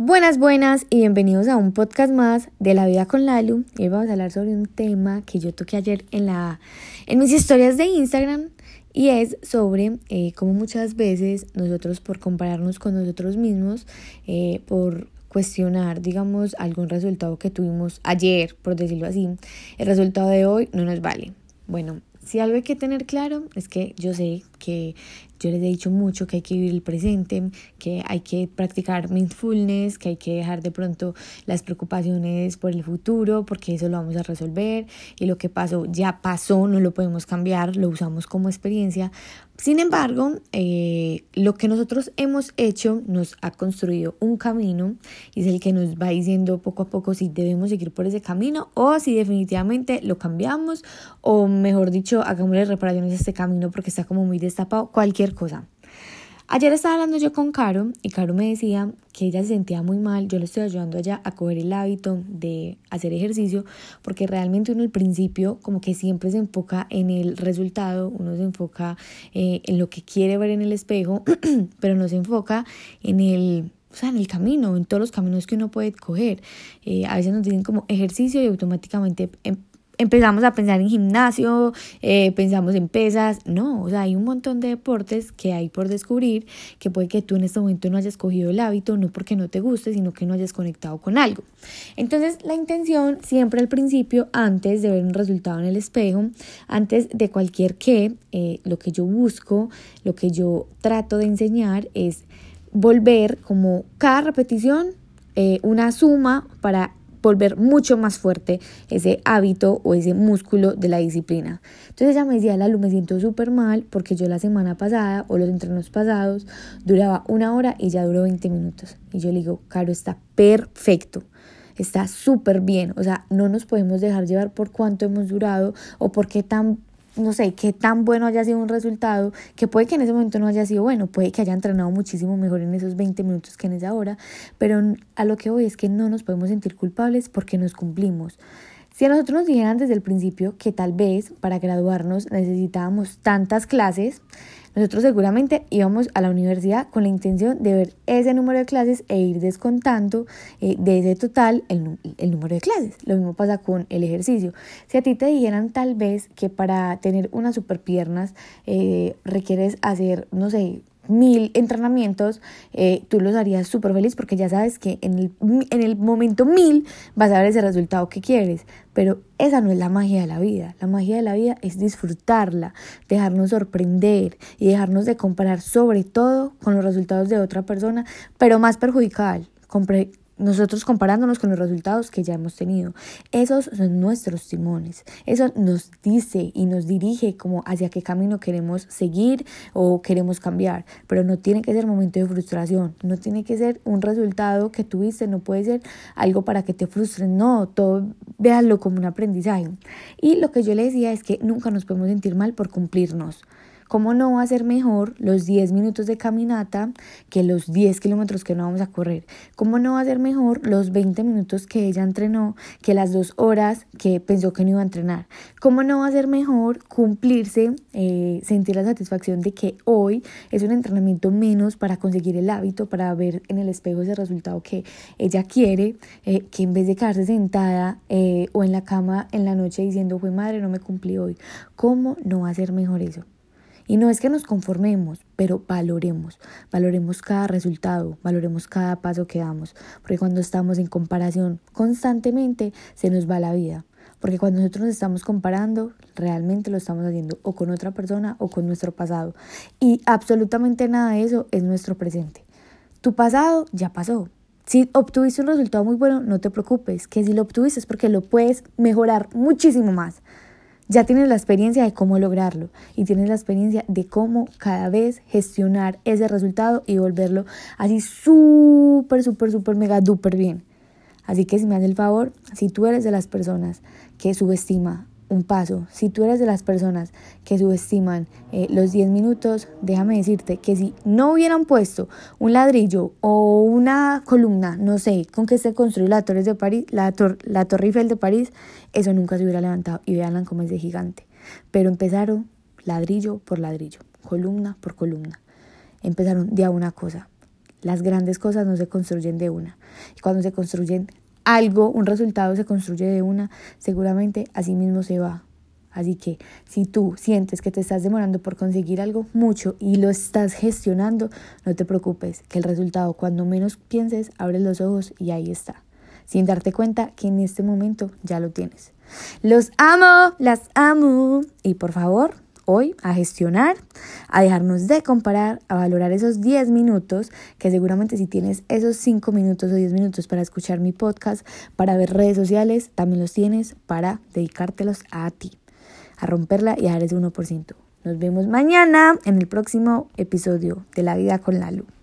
Buenas, buenas y bienvenidos a un podcast más de La Vida con Lalu. Hoy vamos a hablar sobre un tema que yo toqué ayer en, la, en mis historias de Instagram y es sobre eh, cómo muchas veces nosotros por compararnos con nosotros mismos, eh, por cuestionar, digamos, algún resultado que tuvimos ayer, por decirlo así, el resultado de hoy no nos vale. Bueno, si algo hay que tener claro es que yo sé que yo les he dicho mucho que hay que vivir el presente, que hay que practicar mindfulness, que hay que dejar de pronto las preocupaciones por el futuro, porque eso lo vamos a resolver y lo que pasó ya pasó, no lo podemos cambiar, lo usamos como experiencia. Sin embargo, eh, lo que nosotros hemos hecho nos ha construido un camino y es el que nos va diciendo poco a poco si debemos seguir por ese camino o si definitivamente lo cambiamos o mejor dicho, hagámosle reparaciones a este camino porque está como muy destapado, cualquier cosa. Ayer estaba hablando yo con Caro y Caro me decía que ella se sentía muy mal. Yo le estoy ayudando allá a coger el hábito de hacer ejercicio porque realmente uno al principio como que siempre se enfoca en el resultado, uno se enfoca eh, en lo que quiere ver en el espejo, pero no se enfoca en el o sea, en el camino, en todos los caminos que uno puede coger. Eh, a veces nos dicen como ejercicio y automáticamente em, empezamos a pensar en gimnasio, eh, pensamos en pesas, no, o sea, hay un montón de deportes que hay por descubrir que puede que tú en este momento no hayas cogido el hábito, no porque no te guste, sino que no hayas conectado con algo. Entonces, la intención siempre al principio, antes de ver un resultado en el espejo, antes de cualquier que, eh, lo que yo busco, lo que yo trato de enseñar es volver como cada repetición eh, una suma para volver mucho más fuerte ese hábito o ese músculo de la disciplina. Entonces ella me decía, Lalu, me siento súper mal porque yo la semana pasada o los entrenos pasados duraba una hora y ya duró 20 minutos. Y yo le digo, Caro, está perfecto está súper bien. O sea, no nos podemos dejar llevar por cuánto hemos durado o por qué tan no sé, qué tan bueno haya sido un resultado, que puede que en ese momento no haya sido bueno, puede que haya entrenado muchísimo mejor en esos 20 minutos que en esa hora, pero a lo que voy es que no nos podemos sentir culpables porque nos cumplimos. Si a nosotros nos dijeran desde el principio que tal vez para graduarnos necesitábamos tantas clases, nosotros seguramente íbamos a la universidad con la intención de ver ese número de clases e ir descontando eh, de ese total el, número de clases. Lo mismo pasa con el ejercicio. Si a ti te dijeran tal vez que para tener unas super piernas eh, requieres hacer, no sé, mil entrenamientos, eh, tú los harías súper feliz porque ya sabes que en el, en el momento mil vas a ver ese resultado que quieres. Pero esa no es la magia de la vida. La magia de la vida es disfrutarla, dejarnos sorprender y dejarnos de comparar sobre todo con los resultados de otra persona, pero más perjudicial nosotros comparándonos con los resultados que ya hemos tenido. Esos son nuestros timones. Eso nos dice y nos dirige como hacia qué camino queremos seguir o queremos cambiar. Pero no tiene que ser momento de frustración. No tiene que ser un resultado que tuviste. No puede ser algo para que te frustres. No, todo véanlo como un aprendizaje. Y lo que yo le decía es que nunca nos podemos sentir mal por cumplirnos. ¿Cómo no va a ser mejor los 10 minutos de caminata que los 10 kilómetros que no vamos a correr? ¿Cómo no va a ser mejor los 20 minutos que ella entrenó que las dos horas que pensó que no iba a entrenar? ¿Cómo no va a ser mejor cumplirse, eh, sentir la satisfacción de que hoy es un entrenamiento menos para conseguir el hábito, para ver en el espejo ese resultado que ella quiere, eh, que en vez de quedarse sentada eh, o en la cama en la noche diciendo, fue madre, no me cumplí hoy? ¿Cómo no va a ser mejor eso? Y no es que nos conformemos, pero valoremos, valoremos cada resultado, valoremos cada paso que damos, porque cuando estamos en comparación constantemente se nos va la vida. Porque cuando nosotros nos estamos comparando, realmente lo estamos haciendo o con otra persona o con nuestro pasado. Y absolutamente nada de eso es nuestro presente. Tu pasado ya pasó. Si obtuviste un resultado muy bueno, no te preocupes, que si lo obtuviste es porque lo puedes mejorar muchísimo más. Ya tienes la experiencia de cómo lograrlo y tienes la experiencia de cómo cada vez gestionar ese resultado y volverlo así súper, súper, súper, mega, duper bien. Así que si me haces el favor, si tú eres de las personas que subestima un paso. Si tú eres de las personas que subestiman eh, los 10 minutos, déjame decirte que si no hubieran puesto un ladrillo o una columna, no sé, con que se construyó la Torre de París, la, la Torre Eiffel de París, eso nunca se hubiera levantado y veanla como es de gigante. Pero empezaron ladrillo por ladrillo, columna por columna. Empezaron de a una cosa. Las grandes cosas no se construyen de una. Y cuando se construyen algo, un resultado se construye de una, seguramente así mismo se va. Así que si tú sientes que te estás demorando por conseguir algo mucho y lo estás gestionando, no te preocupes, que el resultado cuando menos pienses, abres los ojos y ahí está, sin darte cuenta que en este momento ya lo tienes. Los amo, las amo y por favor, hoy a gestionar, a dejarnos de comparar, a valorar esos 10 minutos, que seguramente si tienes esos 5 minutos o 10 minutos para escuchar mi podcast, para ver redes sociales, también los tienes para dedicártelos a ti, a romperla y a dar ese 1%. Nos vemos mañana en el próximo episodio de La Vida con la Luz.